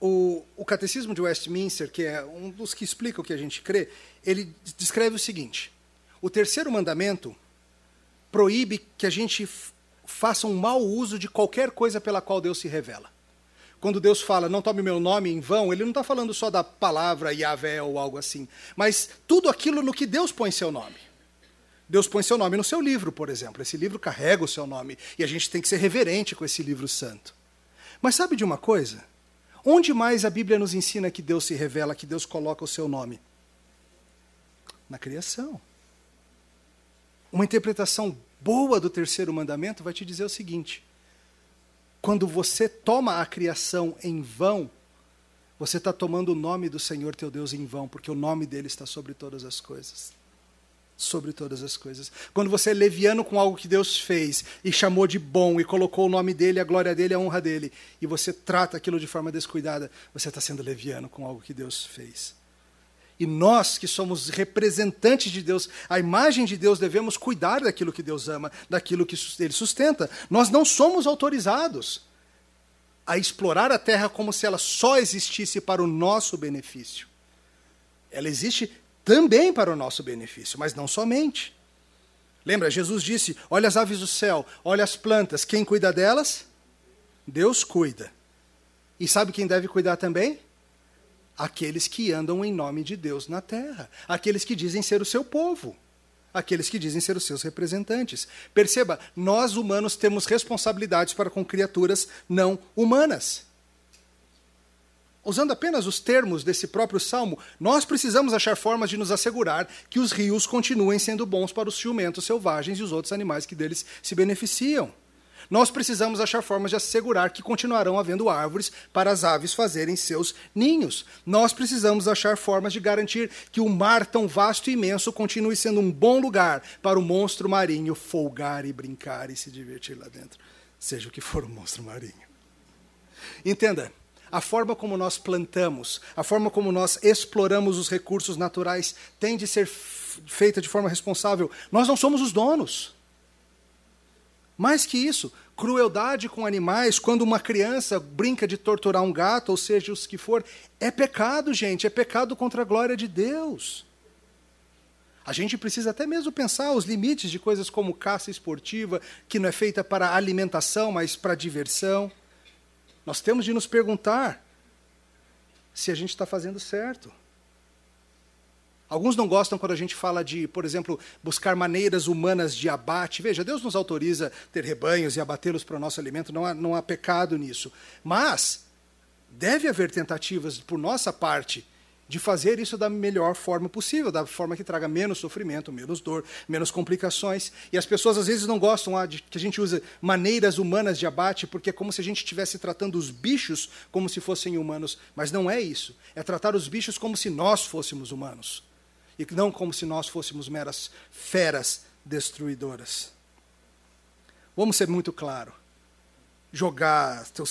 o, o, Catecismo de Westminster, que é um dos que explica o que a gente crê, ele descreve o seguinte: o terceiro mandamento proíbe que a gente faça um mau uso de qualquer coisa pela qual Deus se revela. Quando Deus fala, não tome meu nome em vão, ele não está falando só da palavra Yahvé ou algo assim, mas tudo aquilo no que Deus põe seu nome. Deus põe seu nome no seu livro, por exemplo. Esse livro carrega o seu nome e a gente tem que ser reverente com esse livro santo. Mas sabe de uma coisa? Onde mais a Bíblia nos ensina que Deus se revela, que Deus coloca o seu nome? Na criação. Uma interpretação boa do terceiro mandamento vai te dizer o seguinte: quando você toma a criação em vão, você está tomando o nome do Senhor teu Deus em vão, porque o nome dele está sobre todas as coisas sobre todas as coisas. Quando você é leviano com algo que Deus fez e chamou de bom e colocou o nome dele, a glória dele, a honra dele, e você trata aquilo de forma descuidada, você está sendo leviano com algo que Deus fez. E nós, que somos representantes de Deus, a imagem de Deus, devemos cuidar daquilo que Deus ama, daquilo que ele sustenta. Nós não somos autorizados a explorar a terra como se ela só existisse para o nosso benefício. Ela existe também para o nosso benefício, mas não somente. Lembra, Jesus disse: Olha as aves do céu, olha as plantas, quem cuida delas? Deus cuida. E sabe quem deve cuidar também? Aqueles que andam em nome de Deus na terra, aqueles que dizem ser o seu povo, aqueles que dizem ser os seus representantes. Perceba, nós humanos temos responsabilidades para com criaturas não humanas usando apenas os termos desse próprio salmo, nós precisamos achar formas de nos assegurar que os rios continuem sendo bons para os ciumentos selvagens e os outros animais que deles se beneficiam. Nós precisamos achar formas de assegurar que continuarão havendo árvores para as aves fazerem seus ninhos. Nós precisamos achar formas de garantir que o mar tão vasto e imenso continue sendo um bom lugar para o monstro marinho folgar e brincar e se divertir lá dentro, seja o que for o monstro marinho. Entenda, a forma como nós plantamos, a forma como nós exploramos os recursos naturais tem de ser feita de forma responsável. Nós não somos os donos. Mais que isso, crueldade com animais, quando uma criança brinca de torturar um gato, ou seja, os que for, é pecado, gente, é pecado contra a glória de Deus. A gente precisa até mesmo pensar os limites de coisas como caça esportiva, que não é feita para alimentação, mas para diversão. Nós temos de nos perguntar se a gente está fazendo certo. Alguns não gostam quando a gente fala de, por exemplo, buscar maneiras humanas de abate. Veja, Deus nos autoriza ter rebanhos e abatê-los para o nosso alimento, não há, não há pecado nisso. Mas deve haver tentativas por nossa parte de fazer isso da melhor forma possível, da forma que traga menos sofrimento, menos dor, menos complicações. E as pessoas às vezes não gostam ah, de que a gente use maneiras humanas de abate, porque é como se a gente estivesse tratando os bichos como se fossem humanos. Mas não é isso. É tratar os bichos como se nós fôssemos humanos. E não como se nós fôssemos meras feras destruidoras. Vamos ser muito claros jogar teu,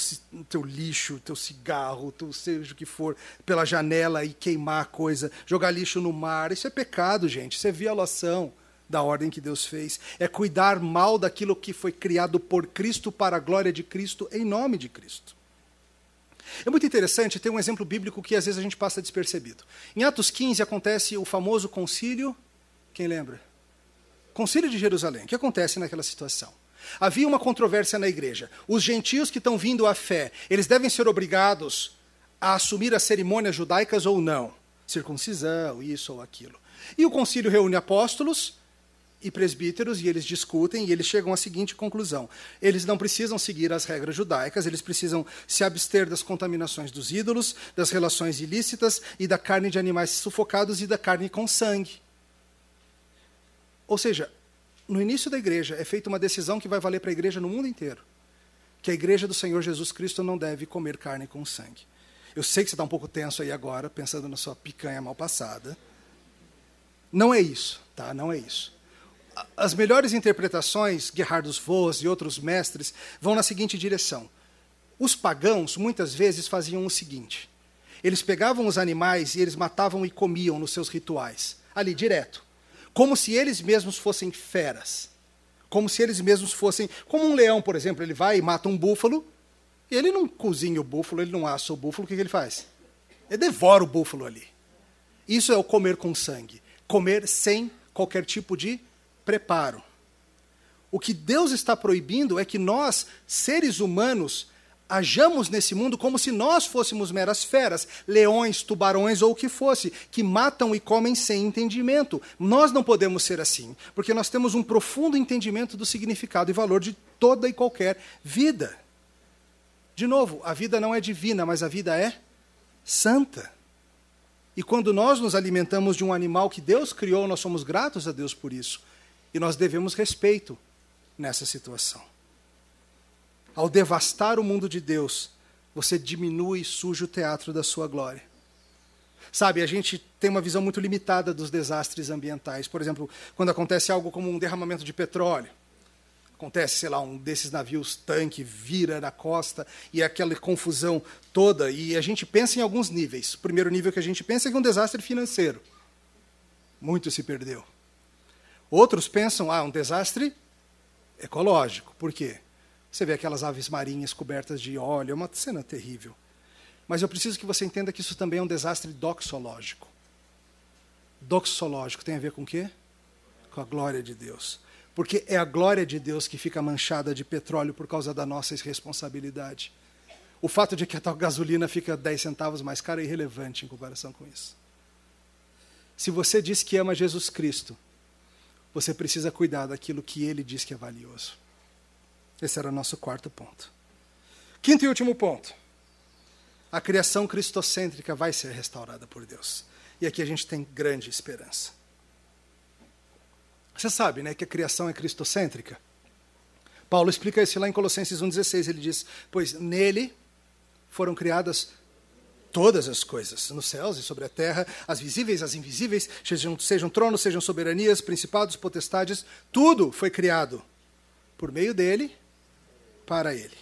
teu lixo, teu cigarro, teu seja o que for, pela janela e queimar coisa, jogar lixo no mar. Isso é pecado, gente. Isso é violação da ordem que Deus fez. É cuidar mal daquilo que foi criado por Cristo para a glória de Cristo, em nome de Cristo. É muito interessante, tem um exemplo bíblico que às vezes a gente passa despercebido. Em Atos 15 acontece o famoso concílio, quem lembra? Concílio de Jerusalém. O que acontece naquela situação? Havia uma controvérsia na igreja. Os gentios que estão vindo à fé, eles devem ser obrigados a assumir as cerimônias judaicas ou não? Circuncisão, isso ou aquilo. E o concílio reúne apóstolos e presbíteros e eles discutem e eles chegam à seguinte conclusão: eles não precisam seguir as regras judaicas, eles precisam se abster das contaminações dos ídolos, das relações ilícitas e da carne de animais sufocados e da carne com sangue. Ou seja, no início da igreja, é feita uma decisão que vai valer para a igreja no mundo inteiro. Que a igreja do Senhor Jesus Cristo não deve comer carne com sangue. Eu sei que você está um pouco tenso aí agora, pensando na sua picanha mal passada. Não é isso, tá? Não é isso. As melhores interpretações, Gerhardus Voss e outros mestres, vão na seguinte direção. Os pagãos, muitas vezes, faziam o seguinte: eles pegavam os animais e eles matavam e comiam nos seus rituais, ali direto, como se eles mesmos fossem feras, como se eles mesmos fossem, como um leão, por exemplo, ele vai e mata um búfalo, e ele não cozinha o búfalo, ele não assa o búfalo, o que, que ele faz? Ele devora o búfalo ali. Isso é o comer com sangue, comer sem qualquer tipo de preparo. O que Deus está proibindo é que nós, seres humanos, ajamos nesse mundo como se nós fôssemos meras feras, leões, tubarões ou o que fosse, que matam e comem sem entendimento. Nós não podemos ser assim, porque nós temos um profundo entendimento do significado e valor de toda e qualquer vida. De novo, a vida não é divina, mas a vida é santa. E quando nós nos alimentamos de um animal que Deus criou, nós somos gratos a Deus por isso. E nós devemos respeito nessa situação. Ao devastar o mundo de Deus, você diminui e suja o teatro da sua glória. Sabe, a gente tem uma visão muito limitada dos desastres ambientais. Por exemplo, quando acontece algo como um derramamento de petróleo, acontece, sei lá, um desses navios tanque vira na costa e é aquela confusão toda, e a gente pensa em alguns níveis. O primeiro nível que a gente pensa é que um desastre financeiro. Muito se perdeu. Outros pensam, ah, um desastre ecológico. Por quê? Você vê aquelas aves marinhas cobertas de óleo, é uma cena terrível. Mas eu preciso que você entenda que isso também é um desastre doxológico. Doxológico tem a ver com o quê? Com a glória de Deus. Porque é a glória de Deus que fica manchada de petróleo por causa da nossa irresponsabilidade. O fato de que a tal gasolina fica 10 centavos mais cara é irrelevante em comparação com isso. Se você diz que ama Jesus Cristo, você precisa cuidar daquilo que ele diz que é valioso. Esse era o nosso quarto ponto. Quinto e último ponto. A criação cristocêntrica vai ser restaurada por Deus. E aqui a gente tem grande esperança. Você sabe, né, que a criação é cristocêntrica? Paulo explica isso lá em Colossenses 1:16, ele diz: "Pois nele foram criadas todas as coisas, nos céus e sobre a terra, as visíveis, as invisíveis, sejam, sejam tronos, sejam soberanias, principados, potestades, tudo foi criado por meio dele para ele.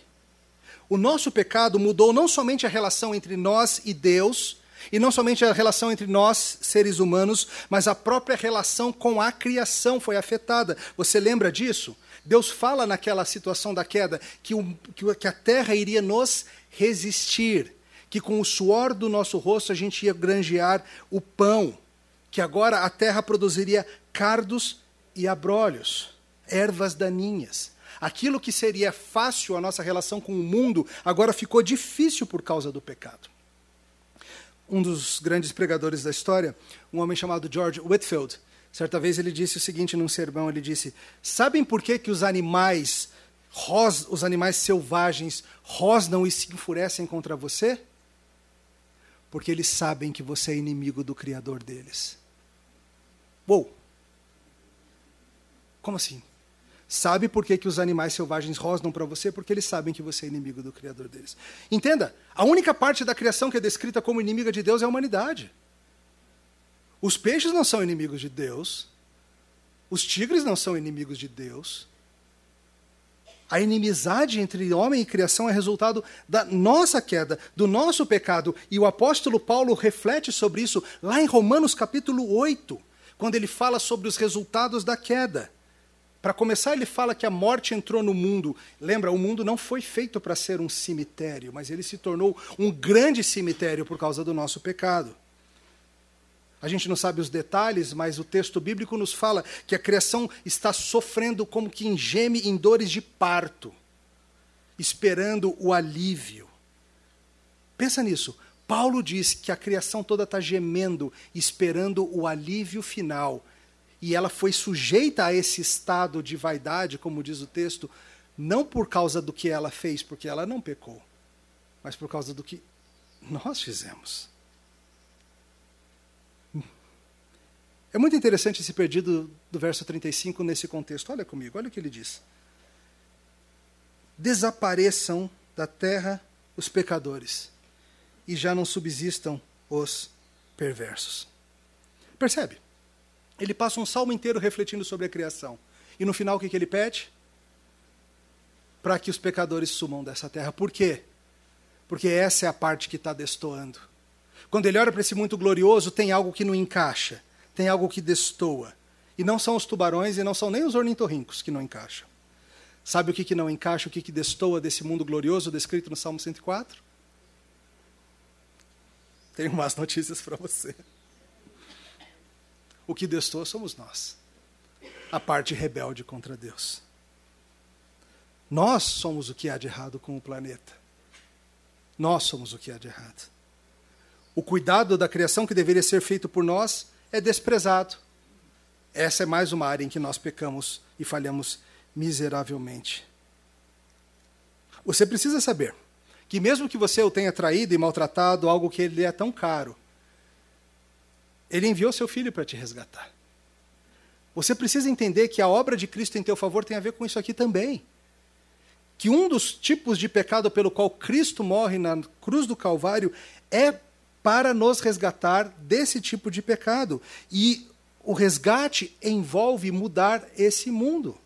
O nosso pecado mudou não somente a relação entre nós e Deus, e não somente a relação entre nós, seres humanos, mas a própria relação com a criação foi afetada. Você lembra disso? Deus fala naquela situação da queda que, o, que a terra iria nos resistir, que com o suor do nosso rosto a gente ia granjear o pão, que agora a terra produziria cardos e abrolhos, ervas daninhas. Aquilo que seria fácil a nossa relação com o mundo, agora ficou difícil por causa do pecado. Um dos grandes pregadores da história, um homem chamado George Whitfield, certa vez ele disse o seguinte num sermão, ele disse: "Sabem por que que os animais os animais selvagens rosnam e se enfurecem contra você? Porque eles sabem que você é inimigo do criador deles." Uou! Como assim? Sabe por que, que os animais selvagens rosnam para você? Porque eles sabem que você é inimigo do Criador deles. Entenda, a única parte da criação que é descrita como inimiga de Deus é a humanidade. Os peixes não são inimigos de Deus. Os tigres não são inimigos de Deus. A inimizade entre homem e criação é resultado da nossa queda, do nosso pecado. E o apóstolo Paulo reflete sobre isso lá em Romanos capítulo 8, quando ele fala sobre os resultados da queda. Para começar, ele fala que a morte entrou no mundo. Lembra, o mundo não foi feito para ser um cemitério, mas ele se tornou um grande cemitério por causa do nosso pecado. A gente não sabe os detalhes, mas o texto bíblico nos fala que a criação está sofrendo como que engeme em dores de parto, esperando o alívio. Pensa nisso. Paulo diz que a criação toda está gemendo, esperando o alívio final e ela foi sujeita a esse estado de vaidade, como diz o texto, não por causa do que ela fez, porque ela não pecou, mas por causa do que nós fizemos. É muito interessante esse perdido do verso 35 nesse contexto. Olha comigo, olha o que ele diz. Desapareçam da terra os pecadores e já não subsistam os perversos. Percebe? Ele passa um salmo inteiro refletindo sobre a criação. E no final o que, ele pede? Para que os pecadores sumam dessa terra. Por quê? Porque essa é a parte que está destoando. Quando ele olha para esse mundo glorioso, tem algo que não encaixa tem algo que destoa. E não são os tubarões e não são nem os ornitorrincos que não encaixam. Sabe o que, que não encaixa, o que, que destoa desse mundo glorioso descrito no Salmo 104? Tenho más notícias para você. O que destoa somos nós. A parte rebelde contra Deus. Nós somos o que há de errado com o planeta. Nós somos o que há de errado. O cuidado da criação que deveria ser feito por nós é desprezado. Essa é mais uma área em que nós pecamos e falhamos miseravelmente. Você precisa saber que, mesmo que você o tenha traído e maltratado, algo que ele é tão caro, ele enviou seu filho para te resgatar. Você precisa entender que a obra de Cristo em teu favor tem a ver com isso aqui também. Que um dos tipos de pecado pelo qual Cristo morre na cruz do Calvário é para nos resgatar desse tipo de pecado. E o resgate envolve mudar esse mundo.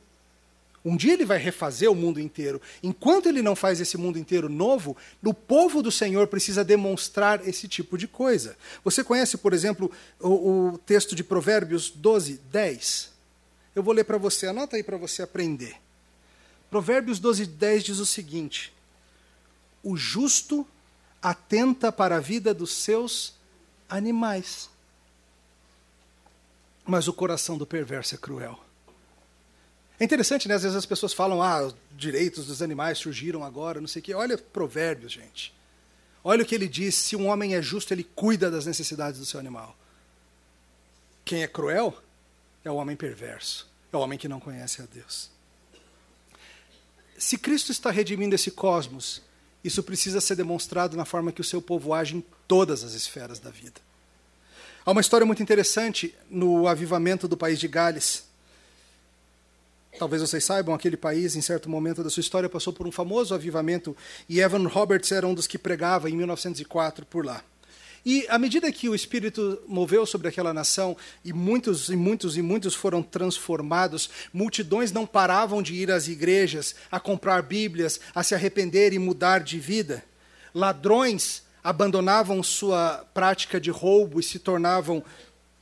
Um dia ele vai refazer o mundo inteiro. Enquanto ele não faz esse mundo inteiro novo, o povo do Senhor precisa demonstrar esse tipo de coisa. Você conhece, por exemplo, o, o texto de Provérbios 12, 10? Eu vou ler para você, anota aí para você aprender. Provérbios 12, 10 diz o seguinte: O justo atenta para a vida dos seus animais. Mas o coração do perverso é cruel. É interessante, né? Às vezes as pessoas falam, ah, os direitos dos animais surgiram agora, não sei o quê. Olha provérbios, gente. Olha o que ele diz: se um homem é justo, ele cuida das necessidades do seu animal. Quem é cruel é o homem perverso, é o homem que não conhece a Deus. Se Cristo está redimindo esse cosmos, isso precisa ser demonstrado na forma que o seu povo age em todas as esferas da vida. Há uma história muito interessante no avivamento do país de Gales. Talvez vocês saibam, aquele país, em certo momento da sua história, passou por um famoso avivamento e Evan Roberts era um dos que pregava em 1904 por lá. E à medida que o Espírito moveu sobre aquela nação, e muitos e muitos e muitos foram transformados, multidões não paravam de ir às igrejas, a comprar Bíblias, a se arrepender e mudar de vida. Ladrões abandonavam sua prática de roubo e se tornavam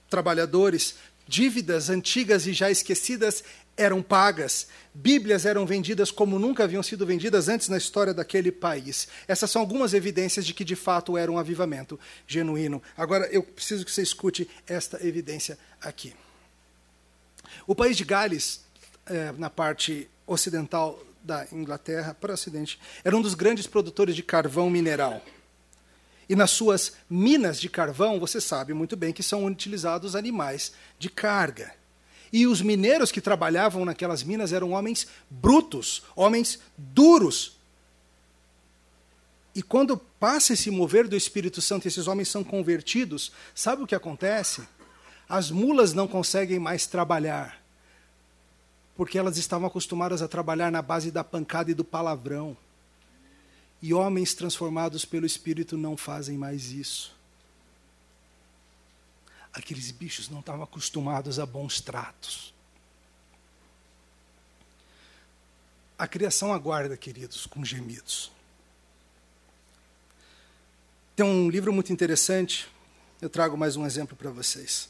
trabalhadores. Dívidas antigas e já esquecidas eram pagas, Bíblias eram vendidas como nunca haviam sido vendidas antes na história daquele país. Essas são algumas evidências de que de fato era um avivamento genuíno. Agora eu preciso que você escute esta evidência aqui. O país de Gales, é, na parte ocidental da Inglaterra, para o ocidente, era um dos grandes produtores de carvão mineral. E nas suas minas de carvão, você sabe muito bem que são utilizados animais de carga. E os mineiros que trabalhavam naquelas minas eram homens brutos, homens duros. E quando passa esse mover do Espírito Santo e esses homens são convertidos, sabe o que acontece? As mulas não conseguem mais trabalhar, porque elas estavam acostumadas a trabalhar na base da pancada e do palavrão. E homens transformados pelo Espírito não fazem mais isso aqueles bichos não estavam acostumados a bons tratos. A criação aguarda, queridos, com gemidos. Tem um livro muito interessante, eu trago mais um exemplo para vocês.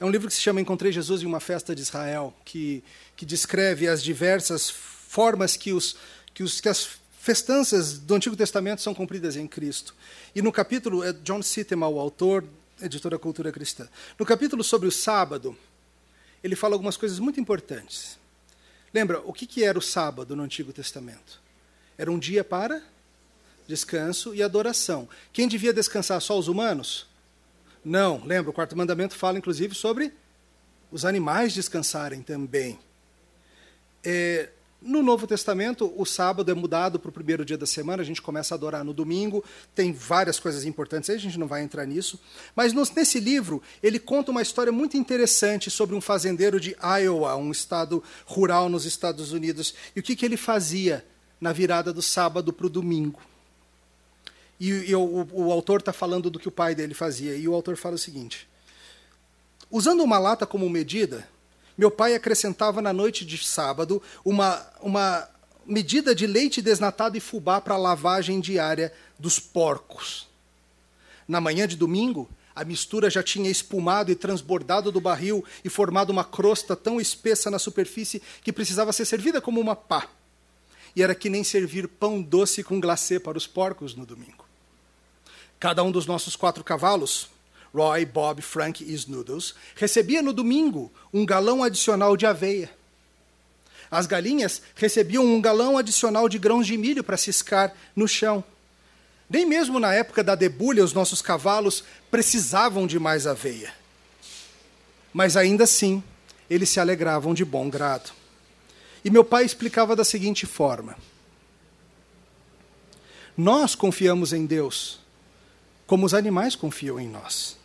É um livro que se chama Encontrei Jesus em uma Festa de Israel, que, que descreve as diversas formas que, os, que, os, que as festanças do Antigo Testamento são cumpridas em Cristo. E no capítulo, é John Sitema, o autor, editora Cultura Cristã. No capítulo sobre o sábado, ele fala algumas coisas muito importantes. Lembra, o que, que era o sábado no Antigo Testamento? Era um dia para descanso e adoração. Quem devia descansar? Só os humanos? Não, lembra, o quarto mandamento fala inclusive sobre os animais descansarem também. É, No Novo Testamento, o sábado é mudado para o primeiro dia da semana, a gente começa a adorar no domingo, tem várias coisas importantes aí, a gente não vai entrar nisso. Mas nesse livro, ele conta uma história muito interessante sobre um fazendeiro de Iowa, um estado rural nos Estados Unidos, e o que, que ele fazia na virada do sábado para o domingo. E, e o, o autor está falando do que o pai dele fazia, e o autor fala o seguinte: usando uma lata como medida, meu pai acrescentava na noite de sábado uma, uma medida de leite desnatado e fubá para a lavagem diária dos porcos. Na manhã de domingo, a mistura já tinha espumado e transbordado do barril e formado uma crosta tão espessa na superfície que precisava ser servida como uma pá. E era que nem servir pão doce com glacê para os porcos no domingo. Cada um dos nossos quatro cavalos Roy, Bob, Frank e Snoodles, recebia no domingo um galão adicional de aveia. As galinhas recebiam um galão adicional de grãos de milho para ciscar no chão. Nem mesmo na época da debulha os nossos cavalos precisavam de mais aveia. Mas ainda assim, eles se alegravam de bom grado. E meu pai explicava da seguinte forma: Nós confiamos em Deus, como os animais confiam em nós.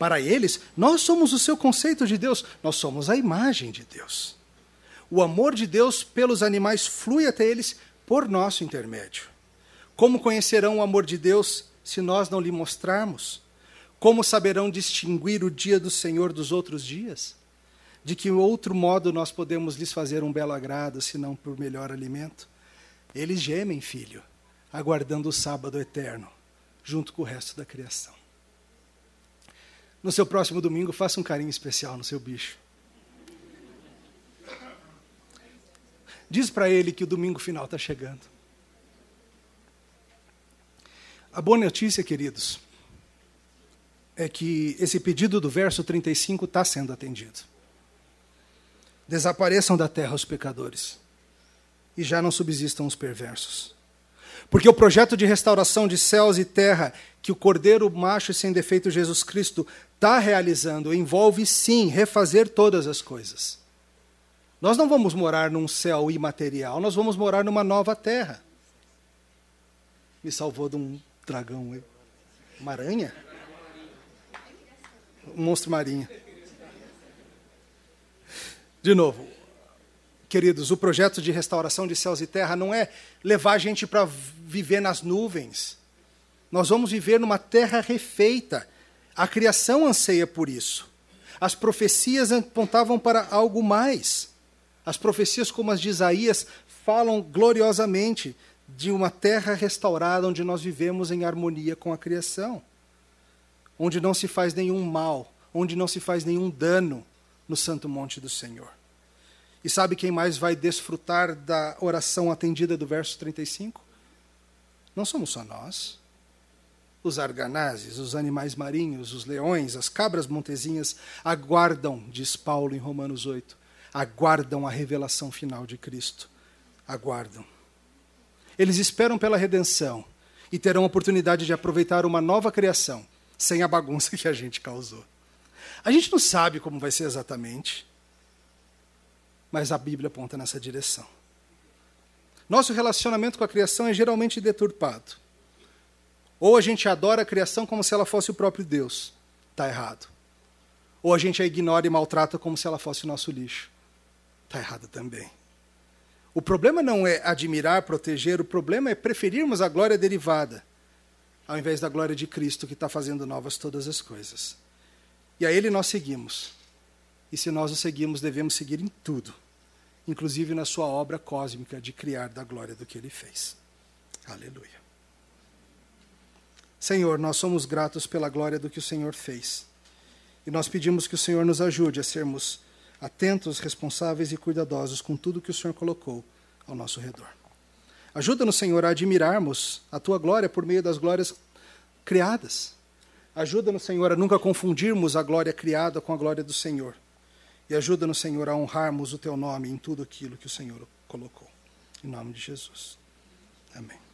Para eles, nós somos o seu conceito de Deus, nós somos a imagem de Deus. O amor de Deus pelos animais flui até eles por nosso intermédio. Como conhecerão o amor de Deus se nós não lhe mostrarmos? Como saberão distinguir o dia do Senhor dos outros dias? De que outro modo nós podemos lhes fazer um belo agrado, senão por melhor alimento? Eles gemem, filho, aguardando o sábado eterno, junto com o resto da criação no seu próximo domingo, faça um carinho especial no seu bicho. Diz para ele que o domingo final está chegando. A boa notícia, queridos, é que esse pedido do verso 35 está sendo atendido. Desapareçam da terra os pecadores, e já não subsistam os perversos. Porque o projeto de restauração de céus e terra que o Cordeiro macho e sem defeito Jesus Cristo está realizando envolve sim refazer todas as coisas. Nós não vamos morar num céu imaterial, nós vamos morar numa nova terra. Me salvou de um dragão, uma aranha? Um monstro marinho. De novo, queridos, o projeto de restauração de céus e terra não é levar a gente para viver nas nuvens. Nós vamos viver numa terra refeita. A criação anseia por isso. As profecias apontavam para algo mais. As profecias, como as de Isaías, falam gloriosamente de uma terra restaurada onde nós vivemos em harmonia com a criação, onde não se faz nenhum mal, onde não se faz nenhum dano no santo monte do Senhor. E sabe quem mais vai desfrutar da oração atendida do verso 35? Não somos só nós. Os arganazes, os animais marinhos, os leões, as cabras montezinhas aguardam, diz Paulo em Romanos 8, aguardam a revelação final de Cristo. Aguardam. Eles esperam pela redenção e terão a oportunidade de aproveitar uma nova criação, sem a bagunça que a gente causou. A gente não sabe como vai ser exatamente mas a Bíblia aponta nessa direção. Nosso relacionamento com a criação é geralmente deturpado. Ou a gente adora a criação como se ela fosse o próprio Deus. Está errado. Ou a gente a ignora e maltrata como se ela fosse o nosso lixo. Está errado também. O problema não é admirar, proteger, o problema é preferirmos a glória derivada, ao invés da glória de Cristo que está fazendo novas todas as coisas. E a Ele nós seguimos. E se nós o seguimos, devemos seguir em tudo, inclusive na sua obra cósmica de criar da glória do que ele fez. Aleluia. Senhor, nós somos gratos pela glória do que o Senhor fez. E nós pedimos que o Senhor nos ajude a sermos atentos, responsáveis e cuidadosos com tudo que o Senhor colocou ao nosso redor. Ajuda-nos, Senhor, a admirarmos a tua glória por meio das glórias criadas. Ajuda-nos, Senhor, a nunca confundirmos a glória criada com a glória do Senhor. E ajuda-nos, Senhor, a honrarmos o teu nome em tudo aquilo que o Senhor colocou. Em nome de Jesus. Amém.